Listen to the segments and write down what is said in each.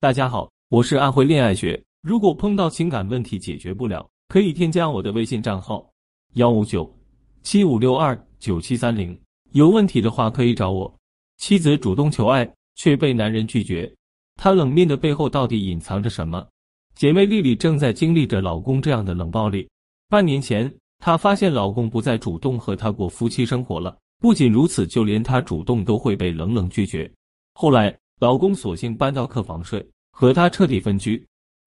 大家好，我是安徽恋爱学。如果碰到情感问题解决不了，可以添加我的微信账号幺五九七五六二九七三零。有问题的话可以找我。妻子主动求爱却被男人拒绝，她冷面的背后到底隐藏着什么？姐妹丽丽正在经历着老公这样的冷暴力。半年前，她发现老公不再主动和她过夫妻生活了。不仅如此，就连她主动都会被冷冷拒绝。后来。老公索性搬到客房睡，和她彻底分居。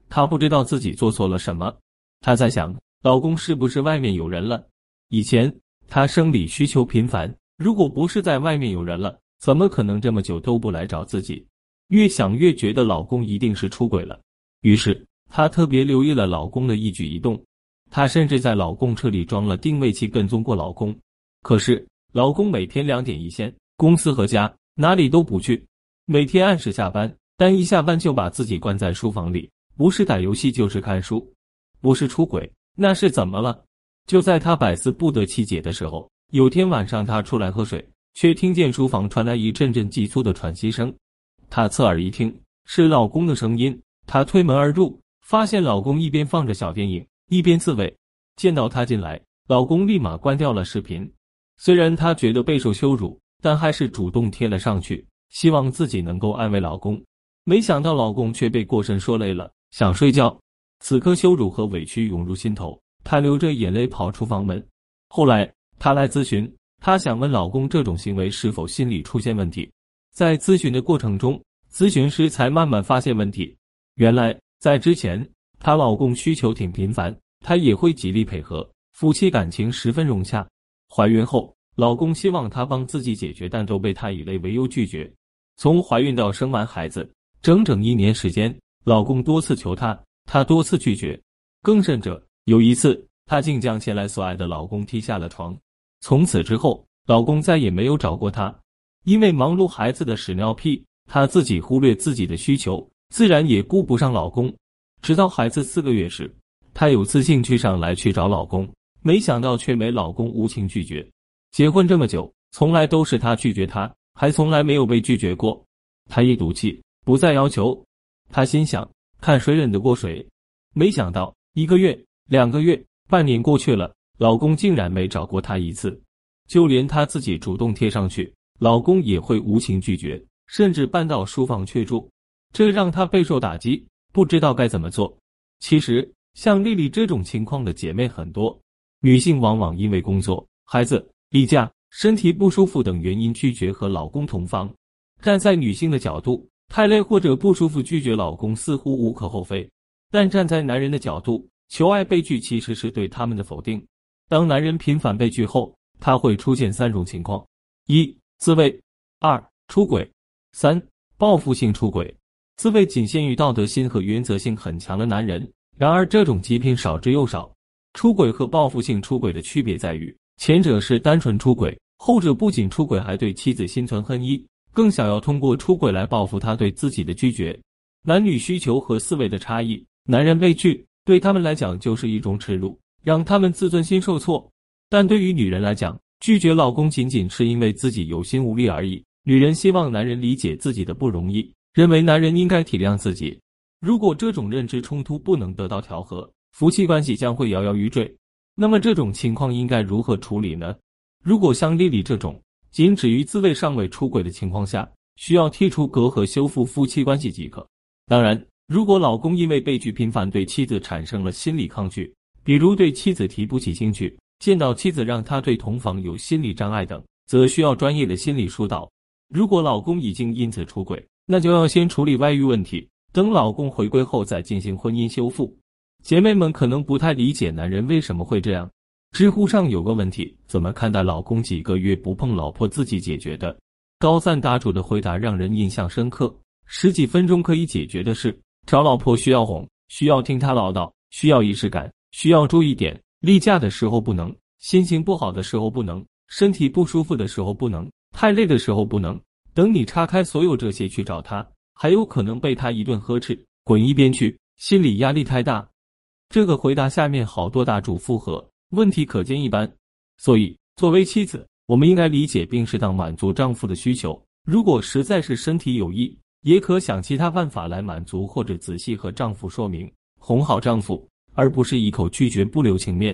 她不知道自己做错了什么，她在想，老公是不是外面有人了？以前她生理需求频繁，如果不是在外面有人了，怎么可能这么久都不来找自己？越想越觉得老公一定是出轨了，于是她特别留意了老公的一举一动。她甚至在老公车里装了定位器跟踪过老公。可是老公每天两点一线，公司和家哪里都不去。每天按时下班，但一下班就把自己关在书房里，不是打游戏就是看书，不是出轨，那是怎么了？就在他百思不得其解的时候，有天晚上他出来喝水，却听见书房传来一阵阵急促的喘息声。他侧耳一听，是老公的声音。他推门而入，发现老公一边放着小电影，一边自慰。见到他进来，老公立马关掉了视频。虽然他觉得备受羞辱，但还是主动贴了上去。希望自己能够安慰老公，没想到老公却被过身说累了，想睡觉。此刻羞辱和委屈涌入心头，她流着眼泪跑出房门。后来她来咨询，她想问老公这种行为是否心理出现问题。在咨询的过程中，咨询师才慢慢发现问题。原来在之前，她老公需求挺频繁，她也会极力配合，夫妻感情十分融洽。怀孕后，老公希望她帮自己解决，但都被她以累为由拒绝。从怀孕到生完孩子，整整一年时间，老公多次求她，她多次拒绝。更甚者，有一次，她竟将前来所爱的老公踢下了床。从此之后，老公再也没有找过她。因为忙碌孩子的屎尿屁，她自己忽略自己的需求，自然也顾不上老公。直到孩子四个月时，她有次兴趣上来去找老公，没想到却没老公无情拒绝。结婚这么久，从来都是他拒绝她。还从来没有被拒绝过，他一赌气不再要求。他心想，看谁忍得过谁。没想到一个月、两个月、半年过去了，老公竟然没找过她一次，就连她自己主动贴上去，老公也会无情拒绝，甚至搬到书房去住，这让她备受打击，不知道该怎么做。其实，像丽丽这种情况的姐妹很多，女性往往因为工作、孩子、例假。身体不舒服等原因拒绝和老公同房，站在女性的角度，太累或者不舒服拒绝老公似乎无可厚非；但站在男人的角度，求爱被拒其实是对他们的否定。当男人频繁被拒后，他会出现三种情况：一、自慰；二、出轨；三、报复性出轨。自慰仅限于道德心和原则性很强的男人，然而这种极品少之又少。出轨和报复性出轨的区别在于。前者是单纯出轨，后者不仅出轨，还对妻子心存恨意，更想要通过出轨来报复他对自己的拒绝。男女需求和思维的差异，男人被拒对他们来讲就是一种耻辱，让他们自尊心受挫；但对于女人来讲，拒绝老公仅仅是因为自己有心无力而已。女人希望男人理解自己的不容易，认为男人应该体谅自己。如果这种认知冲突不能得到调和，夫妻关系将会摇摇欲坠。那么这种情况应该如何处理呢？如果像丽丽这种仅止于自慰尚未出轨的情况下，需要剔除隔阂，修复夫妻关系即可。当然，如果老公因为被拒频繁，对妻子产生了心理抗拒，比如对妻子提不起兴趣，见到妻子让他对同房有心理障碍等，则需要专业的心理疏导。如果老公已经因此出轨，那就要先处理外遇问题，等老公回归后再进行婚姻修复。姐妹们可能不太理解男人为什么会这样。知乎上有个问题：怎么看待老公几个月不碰老婆自己解决的？高赞答主的回答让人印象深刻。十几分钟可以解决的事，找老婆需要哄，需要听他唠叨，需要仪式感，需要注意点。例假的时候不能，心情不好的时候不能，身体不舒服的时候不能，太累的时候不能。等你岔开所有这些去找他，还有可能被他一顿呵斥，滚一边去，心理压力太大。这个回答下面好多大主附和，问题可见一斑。所以，作为妻子，我们应该理解并适当满足丈夫的需求。如果实在是身体有异，也可想其他办法来满足或者仔细和丈夫说明，哄好丈夫，而不是一口拒绝不留情面。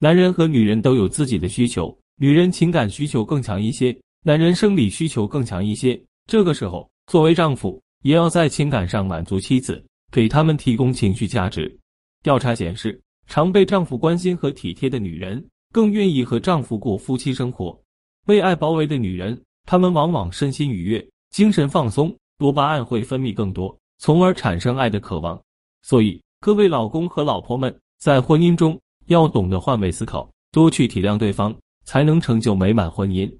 男人和女人都有自己的需求，女人情感需求更强一些，男人生理需求更强一些。这个时候，作为丈夫也要在情感上满足妻子，给他们提供情绪价值。调查显示，常被丈夫关心和体贴的女人，更愿意和丈夫过夫妻生活。被爱包围的女人，她们往往身心愉悦，精神放松，多巴胺会分泌更多，从而产生爱的渴望。所以，各位老公和老婆们，在婚姻中要懂得换位思考，多去体谅对方，才能成就美满婚姻。